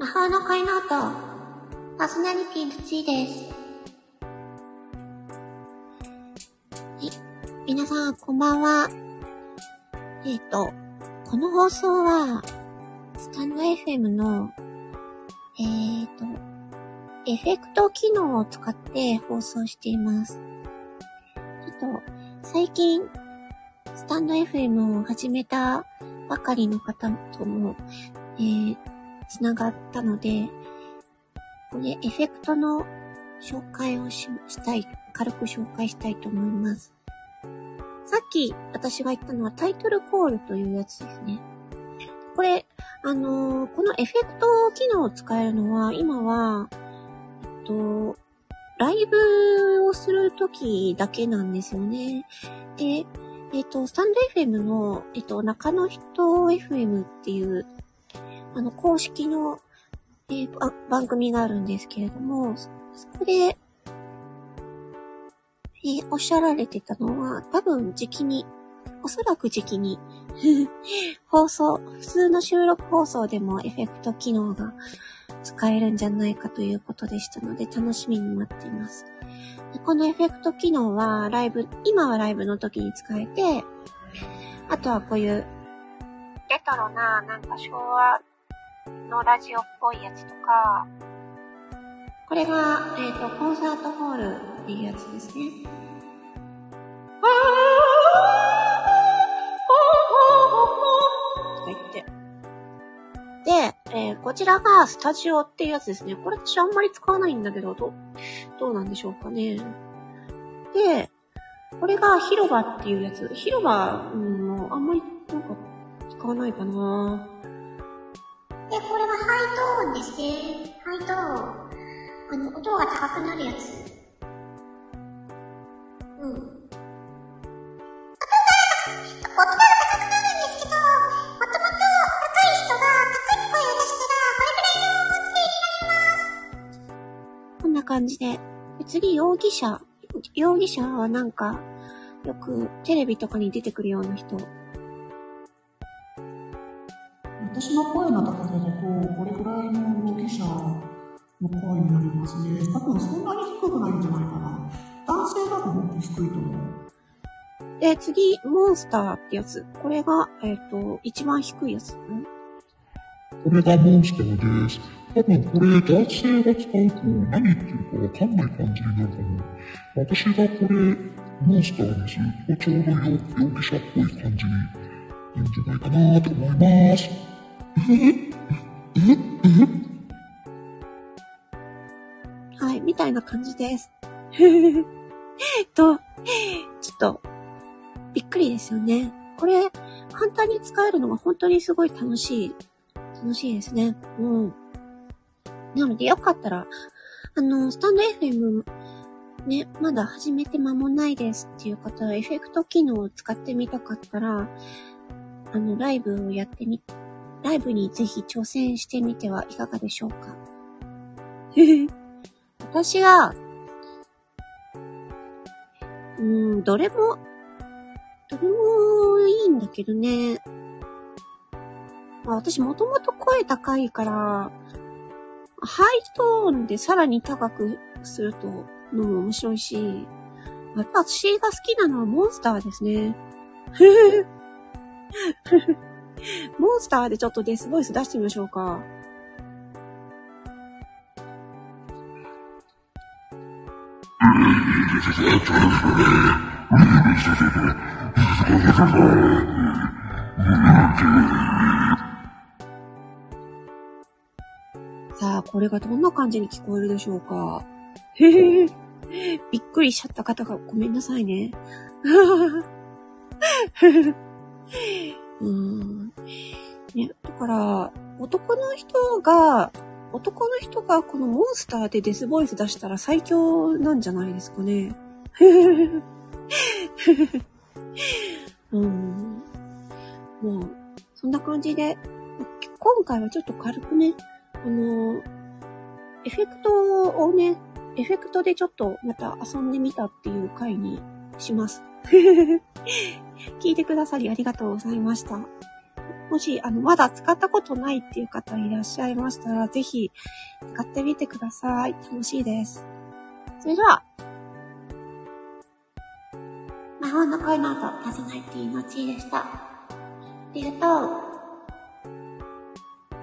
魔法の恋ノート、パーソナリティのちーです。はい。皆さん、こんばんは。えっ、と、この放送は、スタンド FM の、えっ、と、エフェクト機能を使って放送しています。ちょっと、最近、スタンド FM を始めたばかりの方とも、えー、つながったので、これ、エフェクトの紹介をししたい、軽く紹介したいと思います。さっき私が言ったのはタイトルコールというやつですね。これ、あのーこのエフェクト機能を使えるのは、今は、えっと、ライブをするときだけなんですよね。で、えっと、スタンド FM の、えっと、中の人 FM っていう、あの、公式の、えー番組があるんですけれども、そこで、えーおっしゃられてたのは、多分時期に、おそらく時期に、放送、普通の収録放送でもエフェクト機能が使えるんじゃないかということでしたので、楽しみに待っています。このエフェクト機能は、ライブ、今はライブの時に使えて、あとはこういう、レトロな、なんか昭和のラジオっぽいやつとか、これが、えっ、と、コンサートホールっていうやつですね。とか言って。で、えーこちらがスタジオっていうやつですね。これ私あんまり使わないんだけど、どう、どうなんでしょうかね。で、これが広場っていうやつ。広場、うん、あんまりなんか使わないかな。で、これはハイトーンですね。ハイトーン。あの、音が高くなるやつ。うん。音が、音が高くなるんですけど、もともと若い人が高い声を出したら、これくらいの音程になります。こんな感じで。で次、容疑者。容疑者はなんか、よくテレビとかに出てくるような人。私の声の高さだと、これぐらいの容疑者の声になりますね。多分そんなに低くないんじゃないかな。男性だともっと低いと思う。で、次、モンスターってやつ。これが、えっ、と、一番低いやつ。んこれがモンスターです。多分これ男性が使うと何言ってるかわかんない感じになるかも。私がこれモンスターにするとちょうど容容疑者っぽい感じになるんじゃないかなと思います。はい、みたいな感じです。と、ちょっと、びっくりですよね。これ、簡単に使えるのが本当にすごい楽しい。楽しいですね。うん？なので、よかったら、あの、スタンド FM、ね、まだ始めて間もないですっていう方は、エフェクト機能を使ってみたかったら、あの、ライブをやってみ、ライブにぜひ挑戦してみてはいかがでしょうか？私が、うーん、どれも、どれもいいんだけどね。まあ、私もともと声高いから、ハイトーンでさらに高くするとのも面白いし、やっぱ私が好きなのはモンスターですね。モンスターでちょっとデスボイス出してみましょうか。さあ、これがどんな感じに聞こえるでしょうか。へへびっくりしちゃった方がごめんなさいね。うん。ね、だから、男の人が、男の人がこのモンスターでデスボイス出したら最強なんじゃないですかね。うん。もう、そんな感じで、今回はちょっと軽くね、あの、エフェクトをね、エフェクトでちょっとまた遊んでみたっていう回にします。聞いてくださりありがとうございました。もし、あの、まだ使ったことないっていう方いらっしゃいましたら、ぜひ、使ってみてください。楽しいです。それでは、魔法の声の後、パーソナリティのちーでした。ありがとう。